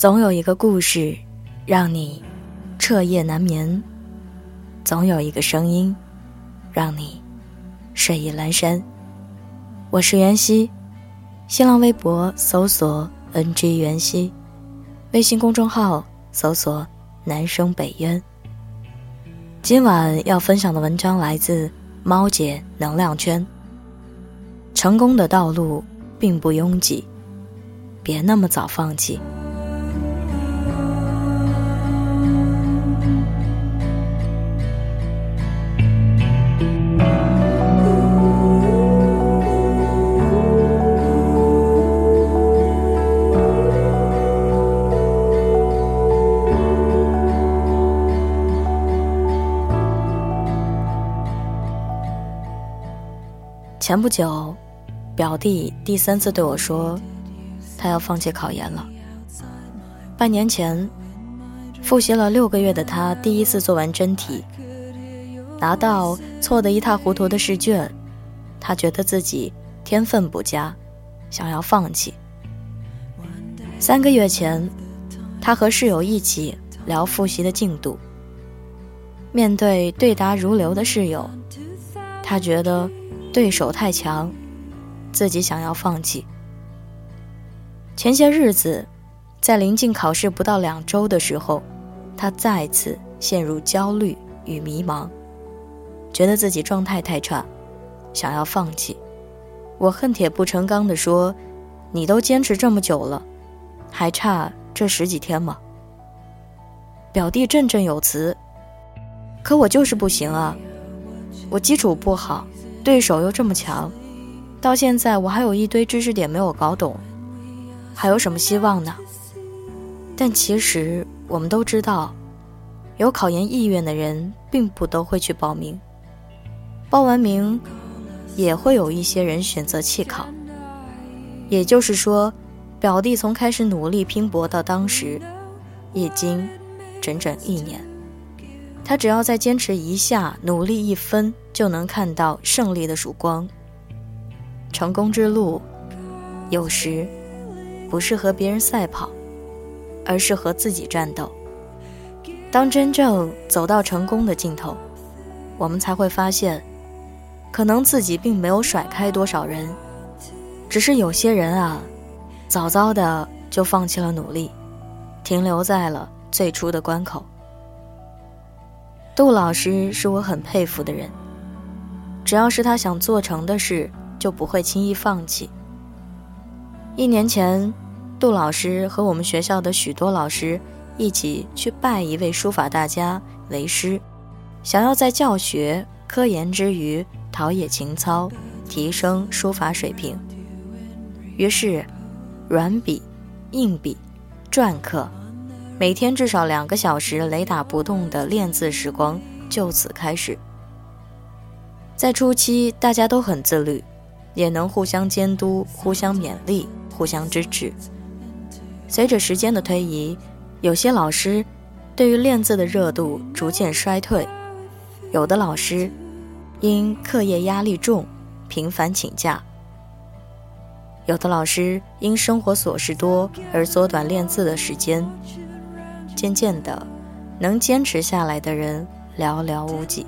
总有一个故事，让你彻夜难眠；总有一个声音，让你睡意阑珊。我是袁熙，新浪微博搜索 “ng 袁熙”，微信公众号搜索“南生北渊”。今晚要分享的文章来自猫姐能量圈。成功的道路并不拥挤，别那么早放弃。前不久，表弟第三次对我说，他要放弃考研了。半年前，复习了六个月的他第一次做完真题，拿到错得一塌糊涂的试卷，他觉得自己天分不佳，想要放弃。三个月前，他和室友一起聊复习的进度，面对对答如流的室友，他觉得。对手太强，自己想要放弃。前些日子，在临近考试不到两周的时候，他再次陷入焦虑与迷茫，觉得自己状态太差，想要放弃。我恨铁不成钢地说：“你都坚持这么久了，还差这十几天吗？”表弟振振有词：“可我就是不行啊，我基础不好。”对手又这么强，到现在我还有一堆知识点没有搞懂，还有什么希望呢？但其实我们都知道，有考研意愿的人并不都会去报名，报完名也会有一些人选择弃考。也就是说，表弟从开始努力拼搏到当时，已经整整一年。他只要再坚持一下，努力一分，就能看到胜利的曙光。成功之路，有时不是和别人赛跑，而是和自己战斗。当真正走到成功的尽头，我们才会发现，可能自己并没有甩开多少人，只是有些人啊，早早的就放弃了努力，停留在了最初的关口。杜老师是我很佩服的人，只要是他想做成的事，就不会轻易放弃。一年前，杜老师和我们学校的许多老师一起去拜一位书法大家为师，想要在教学、科研之余陶冶情操，提升书法水平。于是，软笔、硬笔、篆刻。每天至少两个小时雷打不动的练字时光就此开始。在初期，大家都很自律，也能互相监督、互相勉励、互相支持。随着时间的推移，有些老师对于练字的热度逐渐衰退，有的老师因课业压力重频繁请假，有的老师因生活琐事多而缩短练字的时间。渐渐的，能坚持下来的人寥寥无几。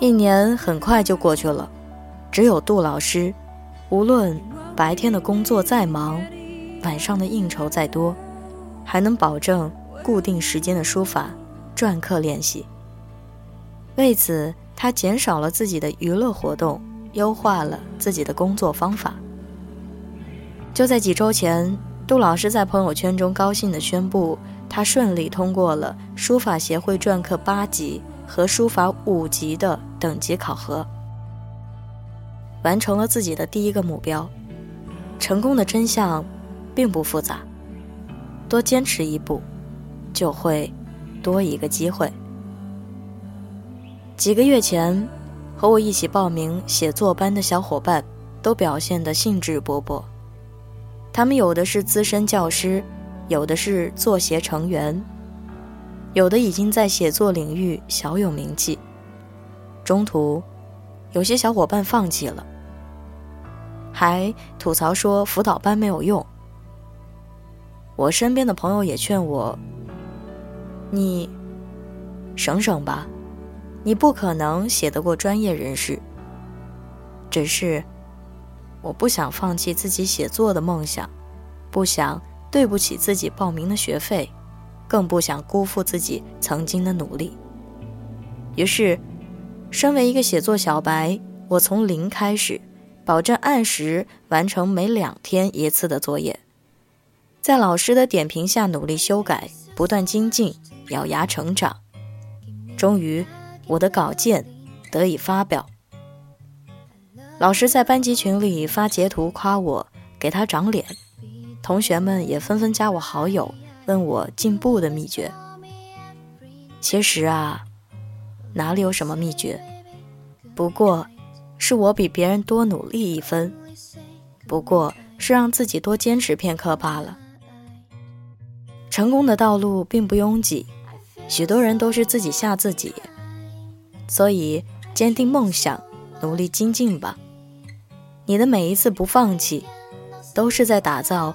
一年很快就过去了，只有杜老师，无论白天的工作再忙，晚上的应酬再多，还能保证固定时间的书法、篆刻练习。为此，他减少了自己的娱乐活动，优化了自己的工作方法。就在几周前，杜老师在朋友圈中高兴地宣布。他顺利通过了书法协会篆刻八级和书法五级的等级考核，完成了自己的第一个目标。成功的真相并不复杂，多坚持一步，就会多一个机会。几个月前，和我一起报名写作班的小伙伴都表现得兴致勃勃，他们有的是资深教师。有的是作协成员，有的已经在写作领域小有名气。中途，有些小伙伴放弃了，还吐槽说辅导班没有用。我身边的朋友也劝我：“你省省吧，你不可能写得过专业人士。”只是我不想放弃自己写作的梦想，不想对不起自己报名的学费，更不想辜负自己曾经的努力。于是，身为一个写作小白，我从零开始，保证按时完成每两天一次的作业，在老师的点评下努力修改，不断精进，咬牙成长。终于，我的稿件得以发表。老师在班级群里发截图夸我，给他长脸，同学们也纷纷加我好友，问我进步的秘诀。其实啊。哪里有什么秘诀？不过，是我比别人多努力一分，不过是让自己多坚持片刻罢了。成功的道路并不拥挤，许多人都是自己吓自己。所以，坚定梦想，努力精进吧。你的每一次不放弃，都是在打造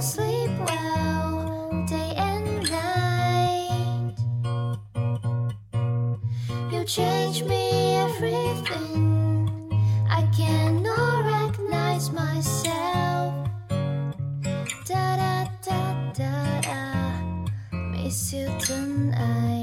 Sleep well day and night. You change me everything. I cannot recognize myself. Da da da da da. Miss you tonight.